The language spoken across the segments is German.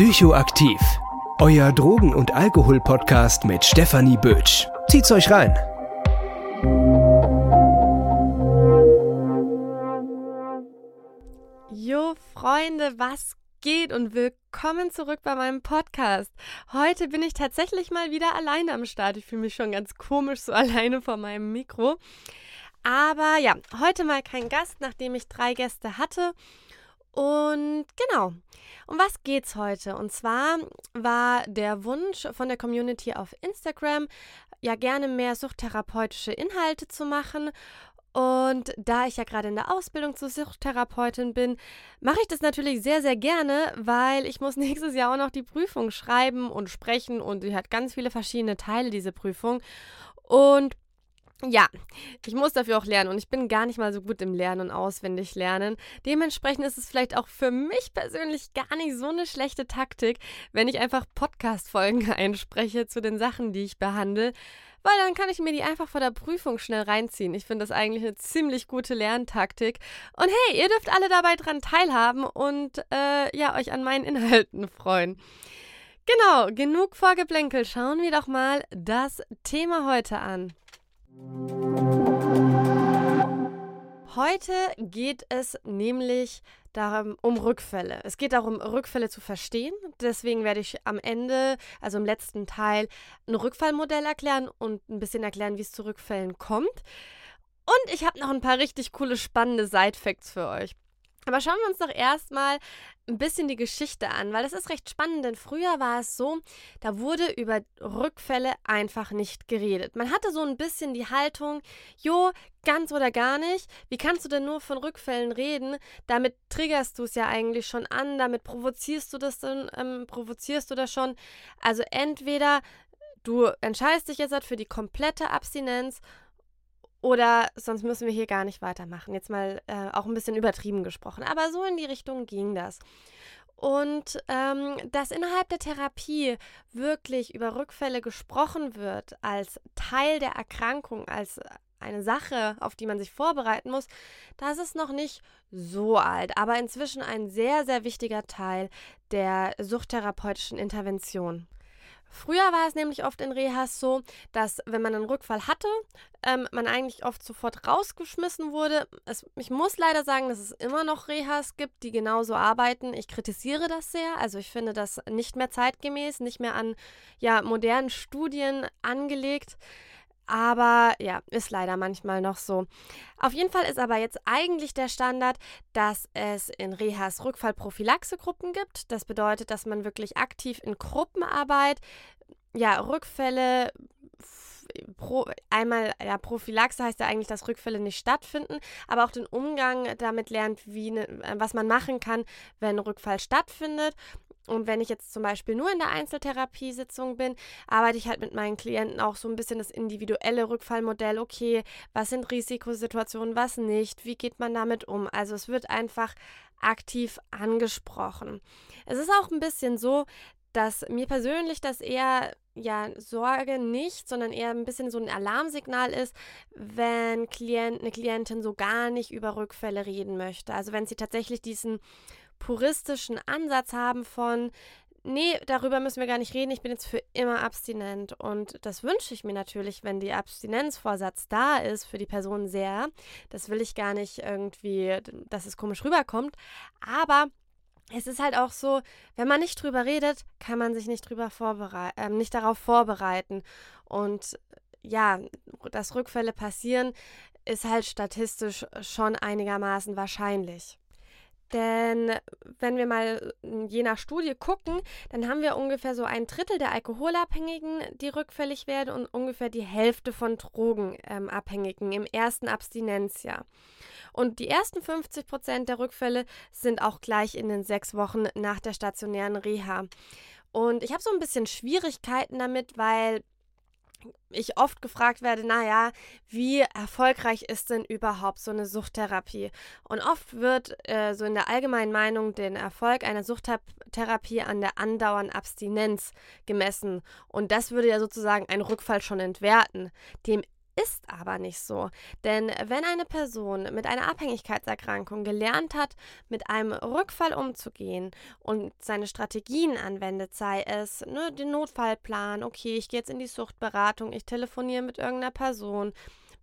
Psychoaktiv. Euer Drogen- und Alkohol-Podcast mit Stefanie Bötsch. Zieht's euch rein. Jo, Freunde, was geht und willkommen zurück bei meinem Podcast. Heute bin ich tatsächlich mal wieder alleine am Start. Ich fühle mich schon ganz komisch so alleine vor meinem Mikro. Aber ja, heute mal kein Gast, nachdem ich drei Gäste hatte. Und genau, um was geht's heute? Und zwar war der Wunsch von der Community auf Instagram, ja gerne mehr suchttherapeutische Inhalte zu machen. Und da ich ja gerade in der Ausbildung zur Suchttherapeutin bin, mache ich das natürlich sehr, sehr gerne, weil ich muss nächstes Jahr auch noch die Prüfung schreiben und sprechen und sie hat ganz viele verschiedene Teile, diese Prüfung. Und ja, ich muss dafür auch lernen und ich bin gar nicht mal so gut im Lernen und auswendig lernen. Dementsprechend ist es vielleicht auch für mich persönlich gar nicht so eine schlechte Taktik, wenn ich einfach Podcast-Folgen einspreche zu den Sachen, die ich behandle, weil dann kann ich mir die einfach vor der Prüfung schnell reinziehen. Ich finde das eigentlich eine ziemlich gute Lerntaktik. Und hey, ihr dürft alle dabei dran teilhaben und äh, ja, euch an meinen Inhalten freuen. Genau, genug Vorgeplänkel. Schauen wir doch mal das Thema heute an. Heute geht es nämlich darum, um Rückfälle. Es geht darum, Rückfälle zu verstehen. Deswegen werde ich am Ende, also im letzten Teil, ein Rückfallmodell erklären und ein bisschen erklären, wie es zu Rückfällen kommt. Und ich habe noch ein paar richtig coole, spannende Side-Facts für euch. Aber schauen wir uns doch erstmal ein bisschen die Geschichte an, weil das ist recht spannend, denn früher war es so, da wurde über Rückfälle einfach nicht geredet. Man hatte so ein bisschen die Haltung, jo, ganz oder gar nicht. Wie kannst du denn nur von Rückfällen reden? Damit triggerst du es ja eigentlich schon an, damit provozierst du das dann, ähm, provozierst du das schon. Also entweder du entscheidest dich jetzt halt für die komplette Abstinenz oder sonst müssen wir hier gar nicht weitermachen. Jetzt mal äh, auch ein bisschen übertrieben gesprochen. Aber so in die Richtung ging das. Und ähm, dass innerhalb der Therapie wirklich über Rückfälle gesprochen wird als Teil der Erkrankung, als eine Sache, auf die man sich vorbereiten muss, das ist noch nicht so alt, aber inzwischen ein sehr, sehr wichtiger Teil der suchttherapeutischen Intervention. Früher war es nämlich oft in Rehas so, dass wenn man einen Rückfall hatte, ähm, man eigentlich oft sofort rausgeschmissen wurde. Es, ich muss leider sagen, dass es immer noch Rehas gibt, die genauso arbeiten. Ich kritisiere das sehr. Also ich finde das nicht mehr zeitgemäß, nicht mehr an ja, modernen Studien angelegt. Aber ja, ist leider manchmal noch so. Auf jeden Fall ist aber jetzt eigentlich der Standard, dass es in Rehas Rückfallprophylaxegruppen gibt. Das bedeutet, dass man wirklich aktiv in Gruppenarbeit ja, Rückfälle Pro, einmal, ja, Prophylaxe heißt ja eigentlich, dass Rückfälle nicht stattfinden, aber auch den Umgang damit lernt, wie ne, was man machen kann, wenn Rückfall stattfindet und wenn ich jetzt zum Beispiel nur in der Einzeltherapiesitzung bin, arbeite ich halt mit meinen Klienten auch so ein bisschen das individuelle Rückfallmodell. Okay, was sind Risikosituationen, was nicht? Wie geht man damit um? Also es wird einfach aktiv angesprochen. Es ist auch ein bisschen so, dass mir persönlich das eher ja Sorge nicht, sondern eher ein bisschen so ein Alarmsignal ist, wenn Klient, eine Klientin so gar nicht über Rückfälle reden möchte. Also wenn sie tatsächlich diesen puristischen Ansatz haben von, nee, darüber müssen wir gar nicht reden, ich bin jetzt für immer abstinent. Und das wünsche ich mir natürlich, wenn die Abstinenzvorsatz da ist für die Person sehr. Das will ich gar nicht irgendwie, dass es komisch rüberkommt. Aber es ist halt auch so, wenn man nicht drüber redet, kann man sich nicht drüber vorbereiten, äh, nicht darauf vorbereiten. Und ja, dass Rückfälle passieren, ist halt statistisch schon einigermaßen wahrscheinlich. Denn wenn wir mal je nach Studie gucken, dann haben wir ungefähr so ein Drittel der Alkoholabhängigen, die rückfällig werden und ungefähr die Hälfte von Drogenabhängigen im ersten Abstinenzjahr. Und die ersten 50 Prozent der Rückfälle sind auch gleich in den sechs Wochen nach der stationären Reha. Und ich habe so ein bisschen Schwierigkeiten damit, weil ich oft gefragt werde, naja, wie erfolgreich ist denn überhaupt so eine Suchttherapie? Und oft wird äh, so in der allgemeinen Meinung den Erfolg einer Suchttherapie an der andauernden Abstinenz gemessen. Und das würde ja sozusagen einen Rückfall schon entwerten. Dem ist aber nicht so. Denn wenn eine Person mit einer Abhängigkeitserkrankung gelernt hat, mit einem Rückfall umzugehen und seine Strategien anwendet, sei es ne, den Notfallplan, okay, ich gehe jetzt in die Suchtberatung, ich telefoniere mit irgendeiner Person,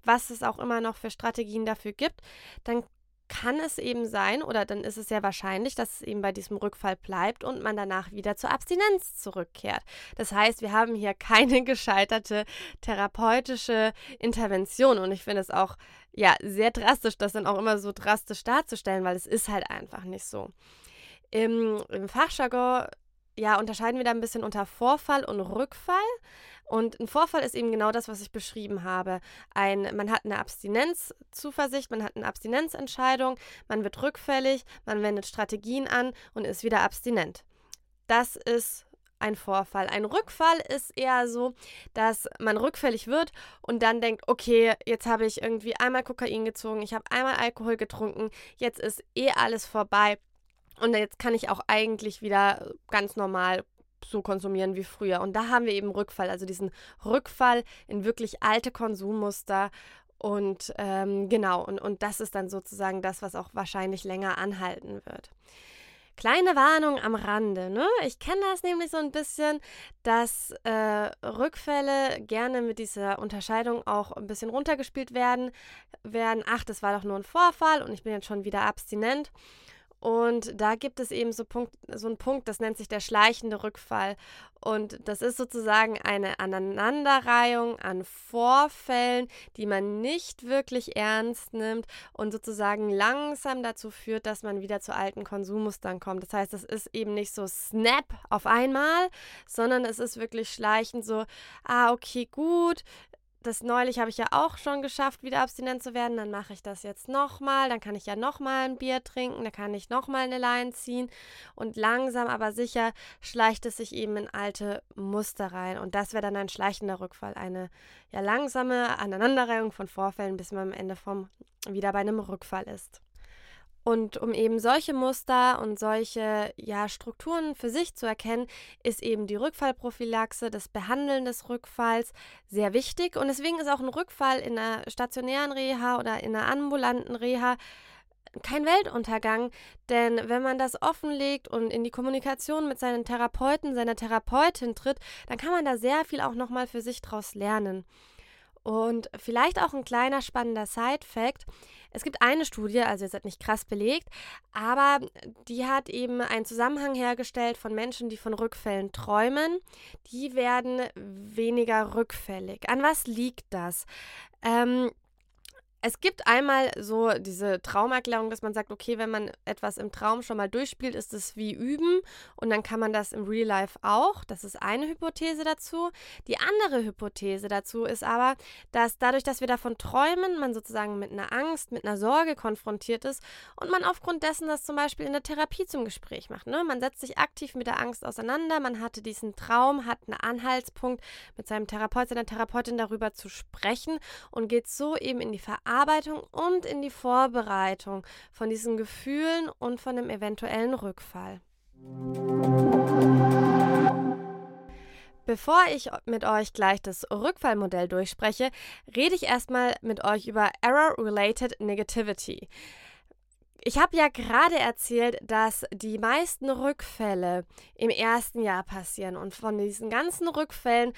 was es auch immer noch für Strategien dafür gibt, dann kann es eben sein, oder dann ist es sehr wahrscheinlich, dass es eben bei diesem Rückfall bleibt und man danach wieder zur Abstinenz zurückkehrt. Das heißt, wir haben hier keine gescheiterte therapeutische Intervention und ich finde es auch ja sehr drastisch, das dann auch immer so drastisch darzustellen, weil es ist halt einfach nicht so. Im, im Fachjargon ja, unterscheiden wir da ein bisschen unter Vorfall und Rückfall. Und ein Vorfall ist eben genau das, was ich beschrieben habe. Ein, man hat eine Abstinenzzuversicht, man hat eine Abstinenzentscheidung, man wird rückfällig, man wendet Strategien an und ist wieder abstinent. Das ist ein Vorfall. Ein Rückfall ist eher so, dass man rückfällig wird und dann denkt, okay, jetzt habe ich irgendwie einmal Kokain gezogen, ich habe einmal Alkohol getrunken, jetzt ist eh alles vorbei. Und jetzt kann ich auch eigentlich wieder ganz normal so konsumieren wie früher. Und da haben wir eben Rückfall, also diesen Rückfall in wirklich alte Konsummuster. Und ähm, genau, und, und das ist dann sozusagen das, was auch wahrscheinlich länger anhalten wird. Kleine Warnung am Rande, ne? Ich kenne das nämlich so ein bisschen, dass äh, Rückfälle gerne mit dieser Unterscheidung auch ein bisschen runtergespielt werden, werden. Ach, das war doch nur ein Vorfall und ich bin jetzt schon wieder abstinent. Und da gibt es eben so, Punkt, so einen Punkt, das nennt sich der schleichende Rückfall. Und das ist sozusagen eine Aneinanderreihung an Vorfällen, die man nicht wirklich ernst nimmt und sozusagen langsam dazu führt, dass man wieder zu alten Konsummustern kommt. Das heißt, es ist eben nicht so snap auf einmal, sondern es ist wirklich schleichend so, ah, okay, gut, das neulich habe ich ja auch schon geschafft, wieder abstinent zu werden. Dann mache ich das jetzt nochmal. Dann kann ich ja nochmal ein Bier trinken. Dann kann ich nochmal eine Line ziehen. Und langsam, aber sicher schleicht es sich eben in alte Muster rein. Und das wäre dann ein schleichender Rückfall. Eine ja langsame Aneinanderreihung von Vorfällen, bis man am Ende vom wieder bei einem Rückfall ist. Und um eben solche Muster und solche ja, Strukturen für sich zu erkennen, ist eben die Rückfallprophylaxe, das Behandeln des Rückfalls sehr wichtig. Und deswegen ist auch ein Rückfall in einer stationären Reha oder in einer ambulanten Reha kein Weltuntergang, denn wenn man das offenlegt und in die Kommunikation mit seinen Therapeuten, seiner Therapeutin tritt, dann kann man da sehr viel auch nochmal für sich draus lernen. Und vielleicht auch ein kleiner spannender Side-Fact. Es gibt eine Studie, also jetzt nicht krass belegt, aber die hat eben einen Zusammenhang hergestellt von Menschen, die von Rückfällen träumen. Die werden weniger rückfällig. An was liegt das? Ähm, es gibt einmal so diese Traumerklärung, dass man sagt, okay, wenn man etwas im Traum schon mal durchspielt, ist es wie üben und dann kann man das im Real Life auch. Das ist eine Hypothese dazu. Die andere Hypothese dazu ist aber, dass dadurch, dass wir davon träumen, man sozusagen mit einer Angst, mit einer Sorge konfrontiert ist und man aufgrund dessen das zum Beispiel in der Therapie zum Gespräch macht. Ne? Man setzt sich aktiv mit der Angst auseinander, man hatte diesen Traum, hat einen Anhaltspunkt, mit seinem Therapeut, seiner Therapeutin darüber zu sprechen und geht so eben in die Verarbeitung Verarbeitung und in die Vorbereitung von diesen Gefühlen und von dem eventuellen Rückfall. Bevor ich mit euch gleich das Rückfallmodell durchspreche, rede ich erstmal mit euch über Error-Related Negativity. Ich habe ja gerade erzählt, dass die meisten Rückfälle im ersten Jahr passieren und von diesen ganzen Rückfällen,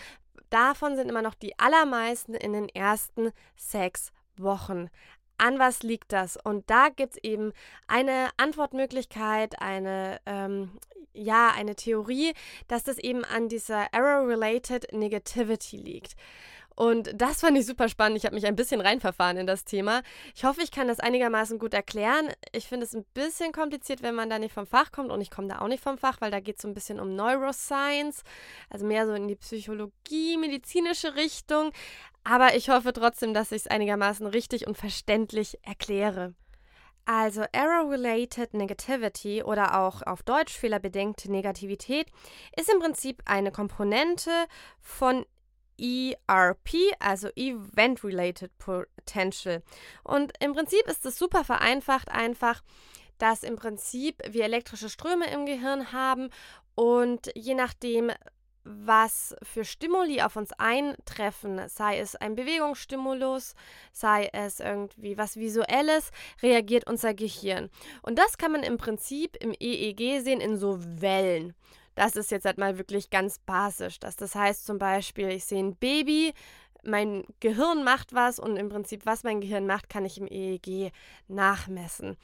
davon sind immer noch die allermeisten in den ersten sechs Wochen. An was liegt das? Und da gibt es eben eine Antwortmöglichkeit, eine, ähm, ja, eine Theorie, dass das eben an dieser Error-Related Negativity liegt. Und das fand ich super spannend. Ich habe mich ein bisschen reinverfahren in das Thema. Ich hoffe, ich kann das einigermaßen gut erklären. Ich finde es ein bisschen kompliziert, wenn man da nicht vom Fach kommt. Und ich komme da auch nicht vom Fach, weil da geht es so ein bisschen um Neuroscience, also mehr so in die Psychologie, medizinische Richtung. Aber ich hoffe trotzdem, dass ich es einigermaßen richtig und verständlich erkläre. Also Error-Related Negativity oder auch auf Deutsch fehlerbedingte Negativität ist im Prinzip eine Komponente von ERP, also Event Related Potential. Und im Prinzip ist es super vereinfacht einfach, dass im Prinzip wir elektrische Ströme im Gehirn haben und je nachdem, was für Stimuli auf uns eintreffen, sei es ein Bewegungsstimulus, sei es irgendwie was Visuelles, reagiert unser Gehirn. Und das kann man im Prinzip im EEG sehen in so Wellen. Das ist jetzt halt mal wirklich ganz basisch. Das, das heißt zum Beispiel, ich sehe ein Baby, mein Gehirn macht was und im Prinzip, was mein Gehirn macht, kann ich im EEG nachmessen.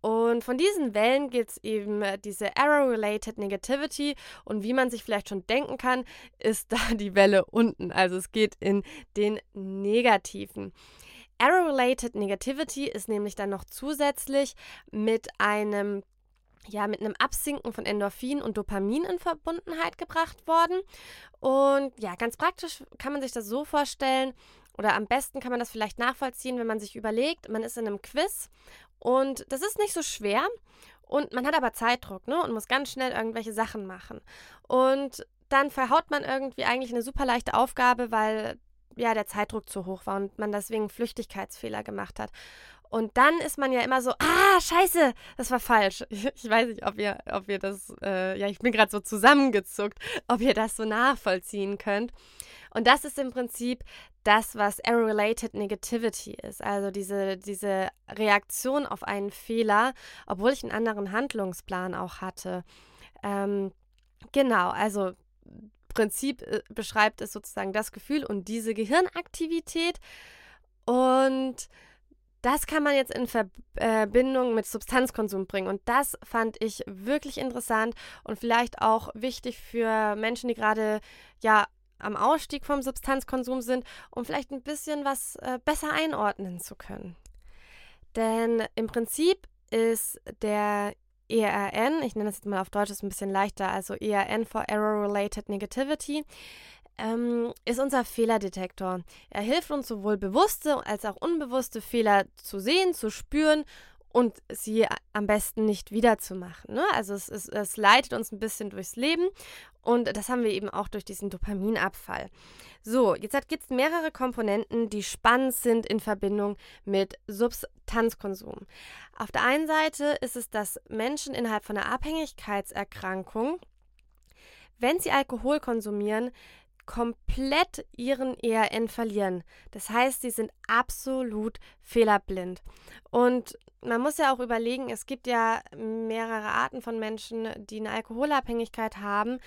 Und von diesen Wellen gibt es eben äh, diese Error-Related Negativity. Und wie man sich vielleicht schon denken kann, ist da die Welle unten. Also es geht in den Negativen. Error-Related Negativity ist nämlich dann noch zusätzlich mit einem ja, mit einem Absinken von Endorphin und Dopamin in Verbundenheit gebracht worden. Und ja, ganz praktisch kann man sich das so vorstellen, oder am besten kann man das vielleicht nachvollziehen, wenn man sich überlegt, man ist in einem Quiz und das ist nicht so schwer. Und man hat aber Zeitdruck, ne? Und muss ganz schnell irgendwelche Sachen machen. Und dann verhaut man irgendwie eigentlich eine super leichte Aufgabe, weil ja der Zeitdruck zu hoch war und man deswegen Flüchtigkeitsfehler gemacht hat. Und dann ist man ja immer so, ah, scheiße, das war falsch. Ich weiß nicht, ob ihr, ob ihr das, äh, ja, ich bin gerade so zusammengezuckt, ob ihr das so nachvollziehen könnt. Und das ist im Prinzip das, was Error-Related Negativity ist. Also diese, diese Reaktion auf einen Fehler, obwohl ich einen anderen Handlungsplan auch hatte. Ähm, genau, also Prinzip äh, beschreibt es sozusagen das Gefühl und diese Gehirnaktivität. Und das kann man jetzt in Verbindung mit Substanzkonsum bringen. Und das fand ich wirklich interessant und vielleicht auch wichtig für Menschen, die gerade ja am Ausstieg vom Substanzkonsum sind, um vielleicht ein bisschen was äh, besser einordnen zu können. Denn im Prinzip ist der ERN, ich nenne das jetzt mal auf Deutsch, ist ein bisschen leichter, also ERN for Error-Related Negativity, ähm, ist unser Fehlerdetektor. Er hilft uns sowohl bewusste als auch unbewusste Fehler zu sehen, zu spüren und sie am besten nicht wiederzumachen. Ne? Also es, es, es leitet uns ein bisschen durchs Leben und das haben wir eben auch durch diesen Dopaminabfall. So, jetzt gibt es mehrere Komponenten, die spannend sind in Verbindung mit Substanzkonsum. Auf der einen Seite ist es, dass Menschen innerhalb von einer Abhängigkeitserkrankung, wenn sie Alkohol konsumieren, komplett ihren ERN verlieren. Das heißt, sie sind absolut fehlerblind. Und man muss ja auch überlegen, es gibt ja mehrere Arten von Menschen, die eine Alkoholabhängigkeit haben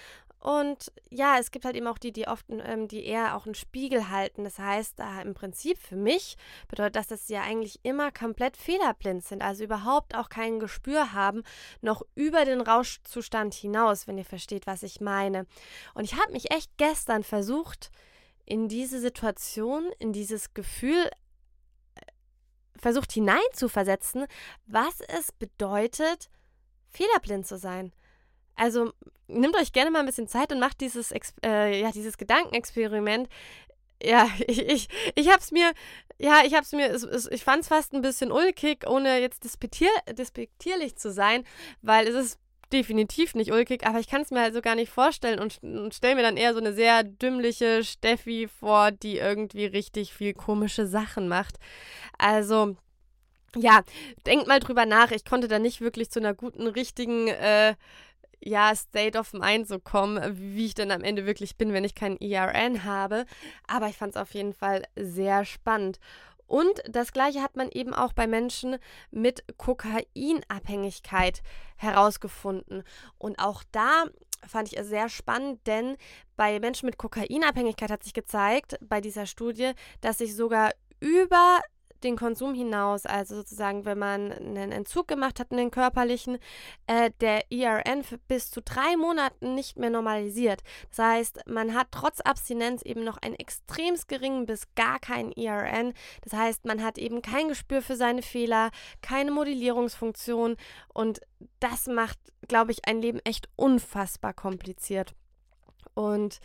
und ja, es gibt halt eben auch die, die oft, ähm, die eher auch einen Spiegel halten. Das heißt, äh, im Prinzip für mich bedeutet das, dass sie ja eigentlich immer komplett fehlerblind sind, also überhaupt auch kein Gespür haben, noch über den Rauschzustand hinaus, wenn ihr versteht, was ich meine. Und ich habe mich echt gestern versucht, in diese Situation, in dieses Gefühl äh, versucht hineinzuversetzen, was es bedeutet, fehlerblind zu sein. Also nehmt euch gerne mal ein bisschen Zeit und macht dieses, äh, ja, dieses Gedankenexperiment. Ja, ich, ich, ich hab's mir, ja, ich hab's mir, ich fand's fast ein bisschen ulkig, ohne jetzt despektier, despektierlich zu sein, weil es ist definitiv nicht ulkig, aber ich kann es mir halt so gar nicht vorstellen und, und stelle mir dann eher so eine sehr dümmliche Steffi vor, die irgendwie richtig viel komische Sachen macht. Also, ja, denkt mal drüber nach. Ich konnte da nicht wirklich zu einer guten, richtigen, äh, ja, State of Mind so komme, wie ich dann am Ende wirklich bin, wenn ich keinen ERN habe. Aber ich fand es auf jeden Fall sehr spannend. Und das gleiche hat man eben auch bei Menschen mit Kokainabhängigkeit herausgefunden. Und auch da fand ich es sehr spannend, denn bei Menschen mit Kokainabhängigkeit hat sich gezeigt, bei dieser Studie, dass sich sogar über den Konsum hinaus, also sozusagen, wenn man einen Entzug gemacht hat, einen körperlichen, äh, der ERN bis zu drei Monaten nicht mehr normalisiert. Das heißt, man hat trotz Abstinenz eben noch einen extrem geringen bis gar keinen ERN. Das heißt, man hat eben kein Gespür für seine Fehler, keine Modellierungsfunktion und das macht, glaube ich, ein Leben echt unfassbar kompliziert. Und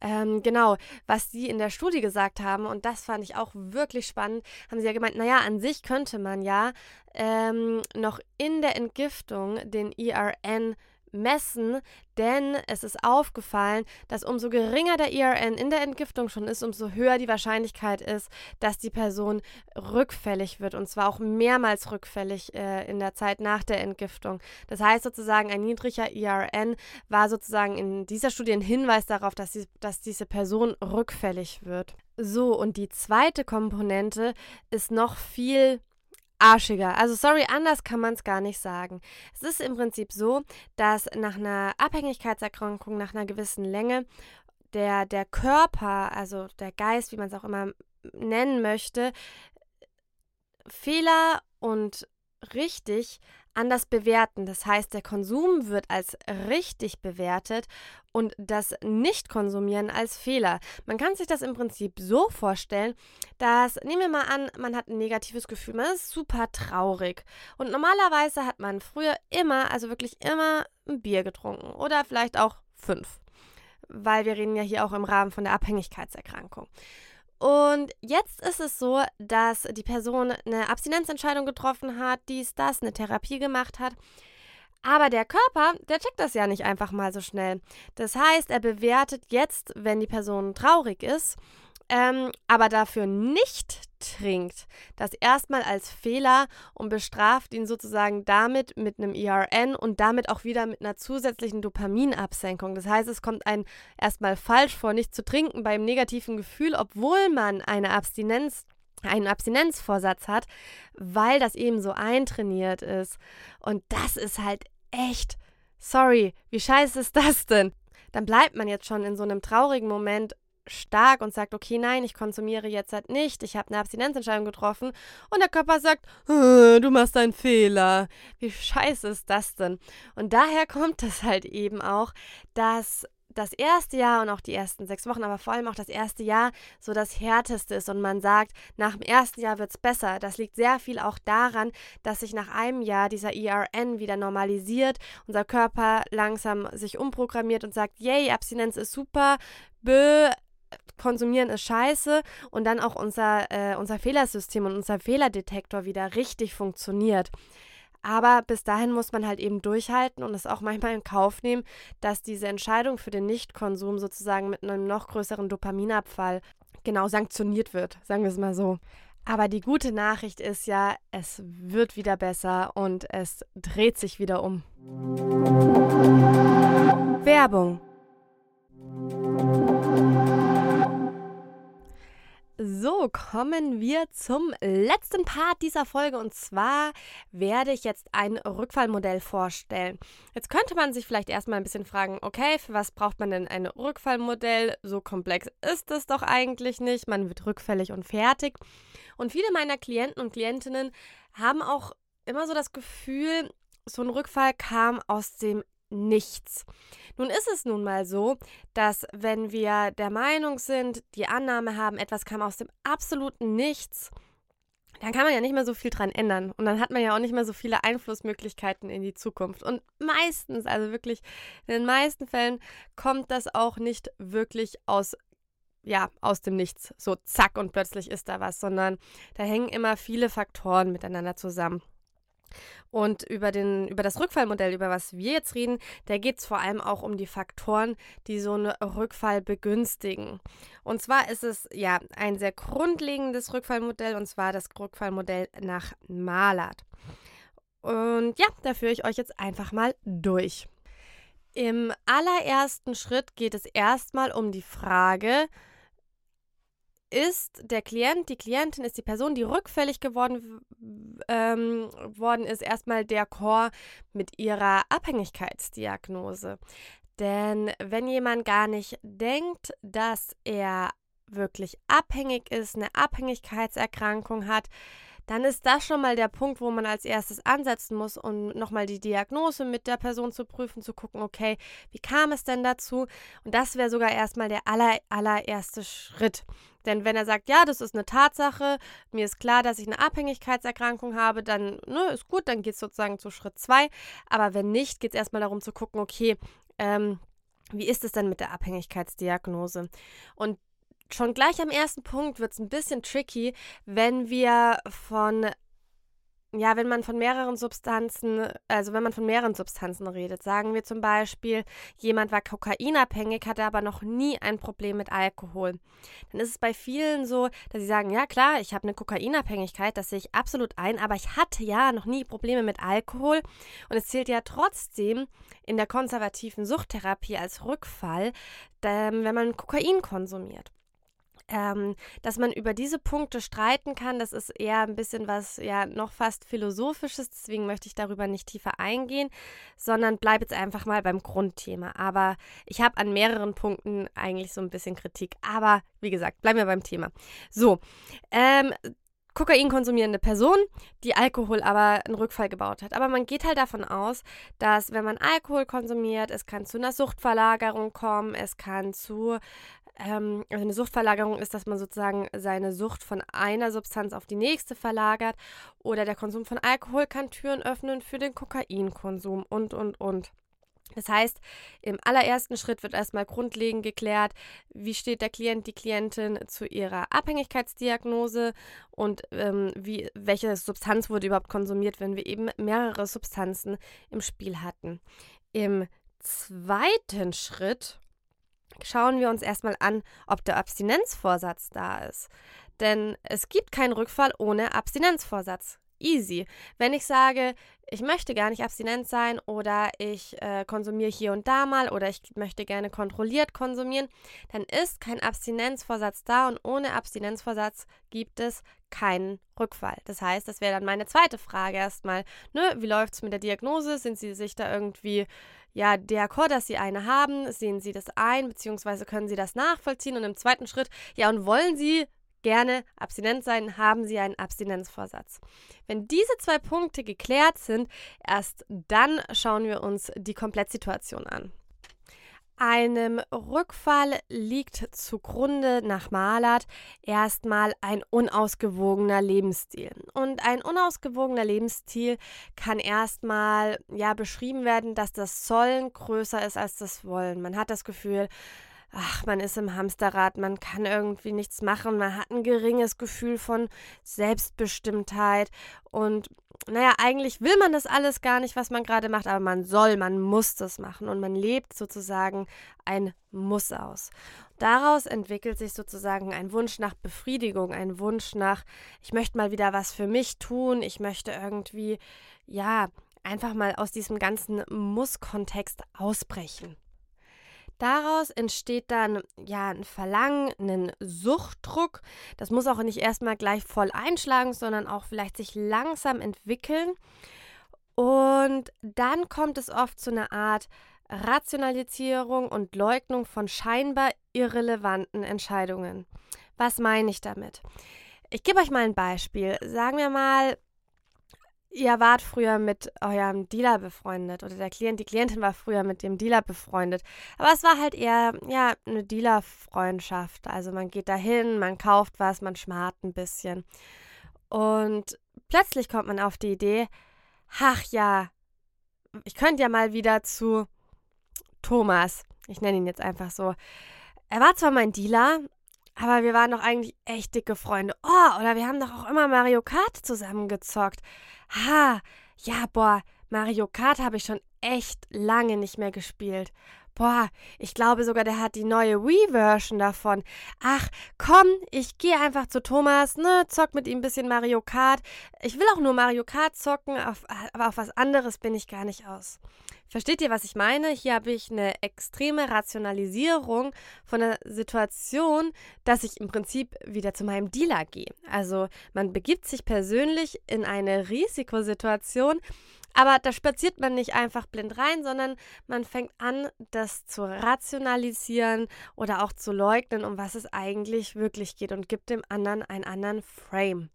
ähm, genau, was sie in der Studie gesagt haben, und das fand ich auch wirklich spannend, haben sie ja gemeint, naja, an sich könnte man ja ähm, noch in der Entgiftung den ERN messen, denn es ist aufgefallen, dass umso geringer der IRN in der Entgiftung schon ist, umso höher die Wahrscheinlichkeit ist, dass die Person rückfällig wird und zwar auch mehrmals rückfällig äh, in der Zeit nach der Entgiftung. Das heißt sozusagen, ein niedriger IRN war sozusagen in dieser Studie ein Hinweis darauf, dass, die, dass diese Person rückfällig wird. So, und die zweite Komponente ist noch viel arschiger. Also sorry, anders kann man es gar nicht sagen. Es ist im Prinzip so, dass nach einer Abhängigkeitserkrankung, nach einer gewissen Länge, der, der Körper, also der Geist, wie man es auch immer nennen möchte, Fehler und richtig anders bewerten. Das heißt, der Konsum wird als richtig bewertet und das Nicht-Konsumieren als Fehler. Man kann sich das im Prinzip so vorstellen, dass, nehmen wir mal an, man hat ein negatives Gefühl, man ist super traurig. Und normalerweise hat man früher immer, also wirklich immer ein Bier getrunken oder vielleicht auch fünf. Weil wir reden ja hier auch im Rahmen von der Abhängigkeitserkrankung. Und jetzt ist es so, dass die Person eine Abstinenzentscheidung getroffen hat, dies, das, eine Therapie gemacht hat. Aber der Körper, der checkt das ja nicht einfach mal so schnell. Das heißt, er bewertet jetzt, wenn die Person traurig ist, ähm, aber dafür nicht trinkt, das erstmal als Fehler und bestraft ihn sozusagen damit mit einem IRN und damit auch wieder mit einer zusätzlichen Dopaminabsenkung. Das heißt, es kommt einem erstmal falsch vor, nicht zu trinken beim negativen Gefühl, obwohl man eine Abstinenz einen Abstinenzvorsatz hat, weil das eben so eintrainiert ist. Und das ist halt echt, sorry, wie scheiße ist das denn? Dann bleibt man jetzt schon in so einem traurigen Moment stark und sagt, okay, nein, ich konsumiere jetzt halt nicht, ich habe eine Abstinenzentscheidung getroffen und der Körper sagt, du machst einen Fehler. Wie scheiße ist das denn? Und daher kommt es halt eben auch, dass das erste Jahr und auch die ersten sechs Wochen, aber vor allem auch das erste Jahr so das härteste ist und man sagt, nach dem ersten Jahr wird es besser. Das liegt sehr viel auch daran, dass sich nach einem Jahr dieser ERN wieder normalisiert, unser Körper langsam sich umprogrammiert und sagt, yay, Abstinenz ist super, bö, konsumieren ist scheiße und dann auch unser, äh, unser Fehlersystem und unser Fehlerdetektor wieder richtig funktioniert. Aber bis dahin muss man halt eben durchhalten und es auch manchmal in Kauf nehmen, dass diese Entscheidung für den Nichtkonsum sozusagen mit einem noch größeren Dopaminabfall genau sanktioniert wird, sagen wir es mal so. Aber die gute Nachricht ist ja, es wird wieder besser und es dreht sich wieder um. Werbung Kommen wir zum letzten Part dieser Folge und zwar werde ich jetzt ein Rückfallmodell vorstellen. Jetzt könnte man sich vielleicht erstmal ein bisschen fragen, okay, für was braucht man denn ein Rückfallmodell? So komplex ist es doch eigentlich nicht. Man wird rückfällig und fertig. Und viele meiner Klienten und Klientinnen haben auch immer so das Gefühl, so ein Rückfall kam aus dem nichts. Nun ist es nun mal so, dass wenn wir der Meinung sind, die Annahme haben, etwas kam aus dem absoluten Nichts, dann kann man ja nicht mehr so viel dran ändern. Und dann hat man ja auch nicht mehr so viele Einflussmöglichkeiten in die Zukunft. Und meistens, also wirklich in den meisten Fällen, kommt das auch nicht wirklich aus ja, aus dem Nichts, so zack und plötzlich ist da was, sondern da hängen immer viele Faktoren miteinander zusammen. Und über, den, über das Rückfallmodell, über was wir jetzt reden, da geht es vor allem auch um die Faktoren, die so einen Rückfall begünstigen. Und zwar ist es ja ein sehr grundlegendes Rückfallmodell, und zwar das Rückfallmodell nach Malat. Und ja, da führe ich euch jetzt einfach mal durch. Im allerersten Schritt geht es erstmal um die Frage, ist der Klient, die Klientin ist die Person, die rückfällig geworden ähm, worden ist, erstmal der Chor mit ihrer Abhängigkeitsdiagnose. Denn wenn jemand gar nicht denkt, dass er wirklich abhängig ist, eine Abhängigkeitserkrankung hat, dann ist das schon mal der Punkt, wo man als erstes ansetzen muss, um nochmal die Diagnose mit der Person zu prüfen, zu gucken, okay, wie kam es denn dazu? Und das wäre sogar erstmal der aller, allererste Schritt. Denn wenn er sagt, ja, das ist eine Tatsache, mir ist klar, dass ich eine Abhängigkeitserkrankung habe, dann ne, ist gut, dann geht es sozusagen zu Schritt zwei. Aber wenn nicht, geht es erstmal darum zu gucken, okay, ähm, wie ist es denn mit der Abhängigkeitsdiagnose? Und schon gleich am ersten Punkt wird es ein bisschen tricky, wenn wir von ja, wenn man von mehreren Substanzen, also wenn man von mehreren Substanzen redet, sagen wir zum Beispiel, jemand war kokainabhängig, hatte aber noch nie ein Problem mit Alkohol, dann ist es bei vielen so, dass sie sagen, ja klar, ich habe eine Kokainabhängigkeit, das sehe ich absolut ein, aber ich hatte ja noch nie Probleme mit Alkohol. Und es zählt ja trotzdem in der konservativen Suchttherapie als Rückfall, wenn man Kokain konsumiert ähm, dass man über diese Punkte streiten kann, das ist eher ein bisschen was, ja, noch fast philosophisches, deswegen möchte ich darüber nicht tiefer eingehen, sondern bleibe jetzt einfach mal beim Grundthema. Aber ich habe an mehreren Punkten eigentlich so ein bisschen Kritik. Aber wie gesagt, bleiben wir beim Thema. So, ähm, Kokain konsumierende Person, die Alkohol aber einen Rückfall gebaut hat. Aber man geht halt davon aus, dass wenn man Alkohol konsumiert, es kann zu einer Suchtverlagerung kommen, es kann zu ähm, also eine Suchtverlagerung ist, dass man sozusagen seine Sucht von einer Substanz auf die nächste verlagert oder der Konsum von Alkohol kann Türen öffnen für den Kokainkonsum und, und, und. Das heißt, im allerersten Schritt wird erstmal grundlegend geklärt, wie steht der Klient, die Klientin zu ihrer Abhängigkeitsdiagnose und ähm, wie, welche Substanz wurde überhaupt konsumiert, wenn wir eben mehrere Substanzen im Spiel hatten. Im zweiten Schritt schauen wir uns erstmal an, ob der Abstinenzvorsatz da ist. Denn es gibt keinen Rückfall ohne Abstinenzvorsatz. Easy. Wenn ich sage, ich möchte gar nicht abstinent sein oder ich äh, konsumiere hier und da mal oder ich möchte gerne kontrolliert konsumieren, dann ist kein Abstinenzvorsatz da und ohne Abstinenzvorsatz gibt es keinen Rückfall. Das heißt, das wäre dann meine zweite Frage erstmal. Ne, wie läuft es mit der Diagnose? Sind Sie sich da irgendwie ja, der Akkord, dass Sie eine haben, sehen Sie das ein, beziehungsweise können Sie das nachvollziehen und im zweiten Schritt, ja, und wollen Sie gerne abstinent sein, haben Sie einen Abstinenzvorsatz. Wenn diese zwei Punkte geklärt sind, erst dann schauen wir uns die Komplettsituation an. Einem Rückfall liegt zugrunde nach Malert erstmal ein unausgewogener Lebensstil. Und ein unausgewogener Lebensstil kann erstmal ja beschrieben werden, dass das Sollen größer ist als das Wollen. Man hat das Gefühl, ach, man ist im Hamsterrad, man kann irgendwie nichts machen, man hat ein geringes Gefühl von Selbstbestimmtheit und naja, eigentlich will man das alles gar nicht, was man gerade macht, aber man soll, man muss das machen und man lebt sozusagen ein Muss aus. Daraus entwickelt sich sozusagen ein Wunsch nach Befriedigung, ein Wunsch nach, ich möchte mal wieder was für mich tun, ich möchte irgendwie, ja, einfach mal aus diesem ganzen Muss-Kontext ausbrechen. Daraus entsteht dann ja ein Verlangen, einen Suchtdruck. Das muss auch nicht erstmal gleich voll einschlagen, sondern auch vielleicht sich langsam entwickeln. Und dann kommt es oft zu einer Art Rationalisierung und Leugnung von scheinbar irrelevanten Entscheidungen. Was meine ich damit? Ich gebe euch mal ein Beispiel. Sagen wir mal, ihr wart früher mit eurem Dealer befreundet oder der Klient, die Klientin war früher mit dem Dealer befreundet. Aber es war halt eher, ja, eine Dealer-Freundschaft. Also man geht dahin, man kauft was, man schmart ein bisschen. Und plötzlich kommt man auf die Idee, ach ja, ich könnte ja mal wieder zu Thomas, ich nenne ihn jetzt einfach so. Er war zwar mein Dealer, aber wir waren doch eigentlich echt dicke Freunde. Oh, oder wir haben doch auch immer Mario Kart zusammengezockt. Ha, ja, boah, Mario Kart habe ich schon echt lange nicht mehr gespielt. Boah, ich glaube sogar, der hat die neue Wii-Version davon. Ach, komm, ich gehe einfach zu Thomas, ne, zock mit ihm ein bisschen Mario Kart. Ich will auch nur Mario Kart zocken, auf, aber auf was anderes bin ich gar nicht aus. Versteht ihr, was ich meine? Hier habe ich eine extreme Rationalisierung von der Situation, dass ich im Prinzip wieder zu meinem Dealer gehe. Also man begibt sich persönlich in eine Risikosituation, aber da spaziert man nicht einfach blind rein, sondern man fängt an, das zu rationalisieren oder auch zu leugnen, um was es eigentlich wirklich geht und gibt dem anderen einen anderen Frame.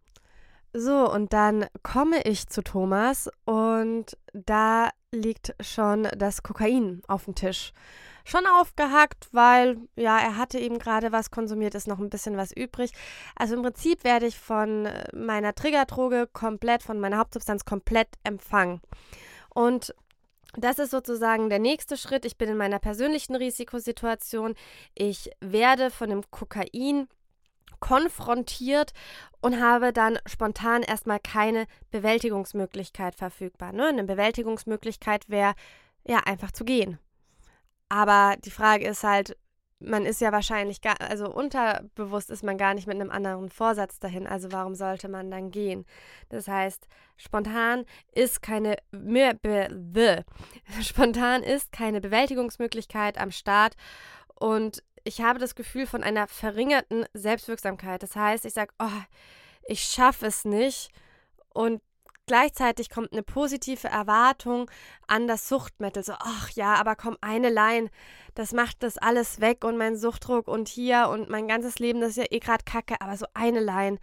So, und dann komme ich zu Thomas und da liegt schon das Kokain auf dem Tisch. Schon aufgehackt, weil ja, er hatte eben gerade was konsumiert, ist noch ein bisschen was übrig. Also im Prinzip werde ich von meiner Triggerdroge komplett, von meiner Hauptsubstanz komplett empfangen. Und das ist sozusagen der nächste Schritt. Ich bin in meiner persönlichen Risikosituation. Ich werde von dem Kokain konfrontiert und habe dann spontan erstmal keine Bewältigungsmöglichkeit verfügbar. Ne? Eine Bewältigungsmöglichkeit wäre ja einfach zu gehen. Aber die Frage ist halt, man ist ja wahrscheinlich gar, also unterbewusst ist man gar nicht mit einem anderen Vorsatz dahin. Also warum sollte man dann gehen? Das heißt, spontan ist keine spontan ist keine Bewältigungsmöglichkeit am Start und ich habe das Gefühl von einer verringerten Selbstwirksamkeit. Das heißt, ich sage, oh, ich schaffe es nicht und Gleichzeitig kommt eine positive Erwartung an das Suchtmittel. So, ach ja, aber komm, eine Line, das macht das alles weg und mein Suchtdruck und hier und mein ganzes Leben, das ist ja eh gerade kacke, aber so eine Line,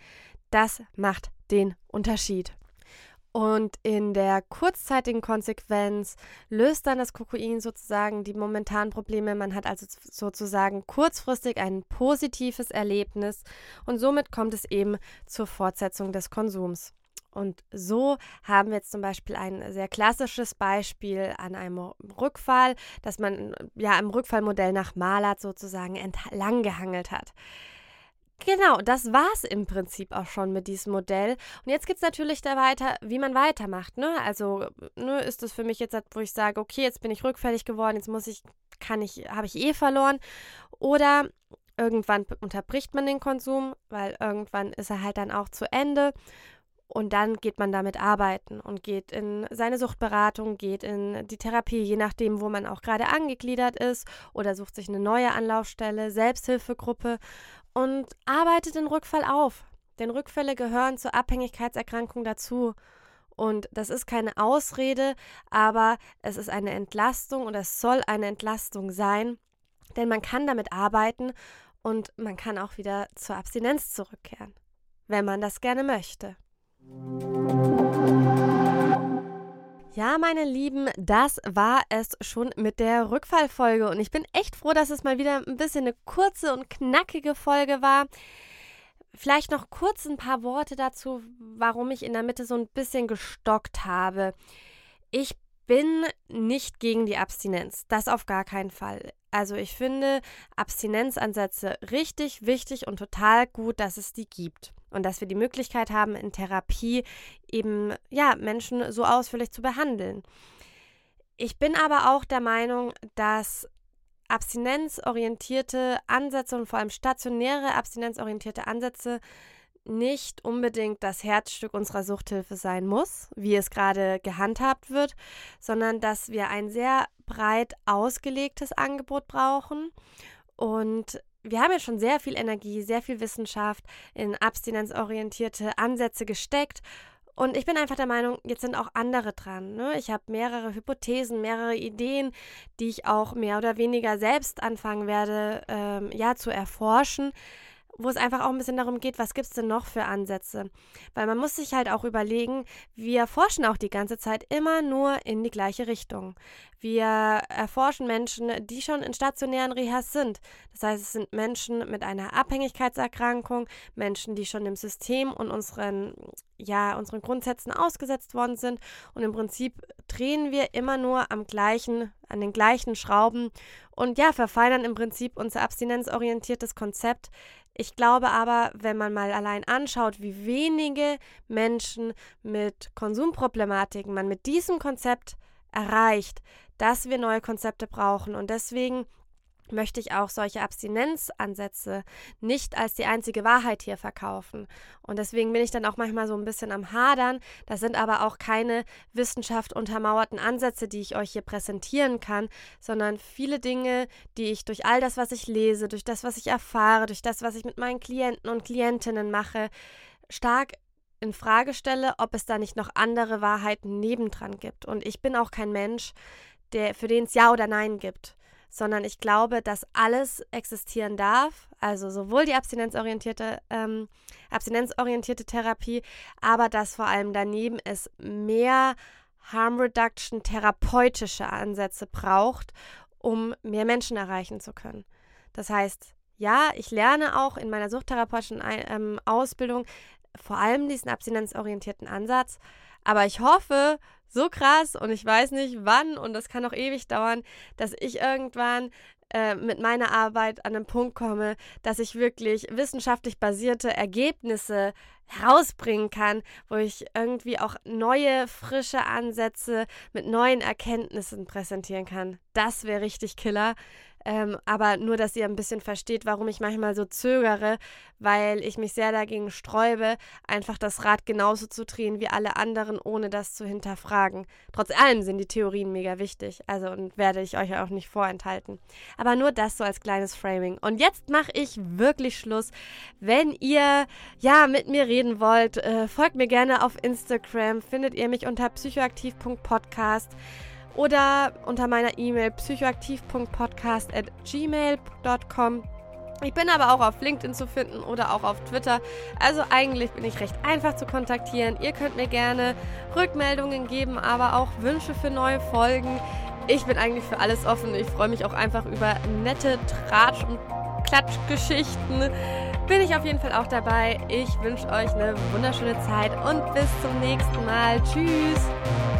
das macht den Unterschied. Und in der kurzzeitigen Konsequenz löst dann das Kokain sozusagen die momentanen Probleme. Man hat also sozusagen kurzfristig ein positives Erlebnis und somit kommt es eben zur Fortsetzung des Konsums. Und so haben wir jetzt zum Beispiel ein sehr klassisches Beispiel an einem Rückfall, dass man ja im Rückfallmodell nach Malert sozusagen entlang gehangelt hat. Genau, das war es im Prinzip auch schon mit diesem Modell. Und jetzt gibt es natürlich da weiter, wie man weitermacht. Ne? Also ne, ist das für mich jetzt, wo ich sage, okay, jetzt bin ich rückfällig geworden, jetzt muss ich, kann ich, habe ich eh verloren. Oder irgendwann unterbricht man den Konsum, weil irgendwann ist er halt dann auch zu Ende. Und dann geht man damit arbeiten und geht in seine Suchtberatung, geht in die Therapie, je nachdem, wo man auch gerade angegliedert ist oder sucht sich eine neue Anlaufstelle, Selbsthilfegruppe und arbeitet den Rückfall auf. Denn Rückfälle gehören zur Abhängigkeitserkrankung dazu. Und das ist keine Ausrede, aber es ist eine Entlastung und es soll eine Entlastung sein, denn man kann damit arbeiten und man kann auch wieder zur Abstinenz zurückkehren, wenn man das gerne möchte. Ja, meine Lieben, das war es schon mit der Rückfallfolge und ich bin echt froh, dass es mal wieder ein bisschen eine kurze und knackige Folge war. Vielleicht noch kurz ein paar Worte dazu, warum ich in der Mitte so ein bisschen gestockt habe. Ich bin nicht gegen die Abstinenz, das auf gar keinen Fall. Also ich finde Abstinenzansätze richtig wichtig und total gut, dass es die gibt und dass wir die Möglichkeit haben, in Therapie eben ja Menschen so ausführlich zu behandeln. Ich bin aber auch der Meinung, dass abstinenzorientierte Ansätze und vor allem stationäre abstinenzorientierte Ansätze nicht unbedingt das Herzstück unserer Suchthilfe sein muss, wie es gerade gehandhabt wird, sondern dass wir ein sehr breit ausgelegtes Angebot brauchen und wir haben ja schon sehr viel Energie, sehr viel Wissenschaft in abstinenzorientierte Ansätze gesteckt. Und ich bin einfach der Meinung, jetzt sind auch andere dran. Ne? Ich habe mehrere Hypothesen, mehrere Ideen, die ich auch mehr oder weniger selbst anfangen werde, ähm, ja, zu erforschen wo es einfach auch ein bisschen darum geht, was gibt es denn noch für Ansätze? Weil man muss sich halt auch überlegen, wir forschen auch die ganze Zeit immer nur in die gleiche Richtung. Wir erforschen Menschen, die schon in stationären Rehas sind. Das heißt, es sind Menschen mit einer Abhängigkeitserkrankung, Menschen, die schon im System und unseren, ja, unseren Grundsätzen ausgesetzt worden sind. Und im Prinzip drehen wir immer nur am gleichen, an den gleichen Schrauben und ja, verfeinern im Prinzip unser abstinenzorientiertes Konzept ich glaube aber, wenn man mal allein anschaut, wie wenige Menschen mit Konsumproblematiken man mit diesem Konzept erreicht, dass wir neue Konzepte brauchen. Und deswegen möchte ich auch solche Abstinenzansätze nicht als die einzige Wahrheit hier verkaufen. Und deswegen bin ich dann auch manchmal so ein bisschen am Hadern. Das sind aber auch keine Wissenschaft untermauerten Ansätze, die ich euch hier präsentieren kann, sondern viele Dinge, die ich durch all das, was ich lese, durch das, was ich erfahre, durch das, was ich mit meinen Klienten und Klientinnen mache, stark in Frage stelle, ob es da nicht noch andere Wahrheiten nebendran gibt. Und ich bin auch kein Mensch, der, für den es Ja oder Nein gibt sondern ich glaube, dass alles existieren darf, also sowohl die abstinenzorientierte, ähm, abstinenzorientierte Therapie, aber dass vor allem daneben es mehr Harm Reduction therapeutische Ansätze braucht, um mehr Menschen erreichen zu können. Das heißt, ja, ich lerne auch in meiner suchtherapeutischen ähm, Ausbildung vor allem diesen abstinenzorientierten Ansatz, aber ich hoffe, so krass und ich weiß nicht wann und das kann auch ewig dauern, dass ich irgendwann äh, mit meiner Arbeit an einen Punkt komme, dass ich wirklich wissenschaftlich basierte Ergebnisse herausbringen kann, wo ich irgendwie auch neue, frische Ansätze mit neuen Erkenntnissen präsentieren kann. Das wäre richtig killer. Ähm, aber nur, dass ihr ein bisschen versteht, warum ich manchmal so zögere, weil ich mich sehr dagegen sträube, einfach das Rad genauso zu drehen wie alle anderen, ohne das zu hinterfragen. Trotz allem sind die Theorien mega wichtig, also und werde ich euch auch nicht vorenthalten. Aber nur das so als kleines Framing. Und jetzt mache ich wirklich Schluss. Wenn ihr ja mit mir reden wollt, äh, folgt mir gerne auf Instagram, findet ihr mich unter psychoaktiv.podcast oder unter meiner E-Mail psychoaktiv.podcast.gmail.com. Ich bin aber auch auf LinkedIn zu finden oder auch auf Twitter. Also eigentlich bin ich recht einfach zu kontaktieren. Ihr könnt mir gerne Rückmeldungen geben, aber auch Wünsche für neue Folgen. Ich bin eigentlich für alles offen. Ich freue mich auch einfach über nette Tratsch- und Klatschgeschichten. Bin ich auf jeden Fall auch dabei. Ich wünsche euch eine wunderschöne Zeit und bis zum nächsten Mal. Tschüss.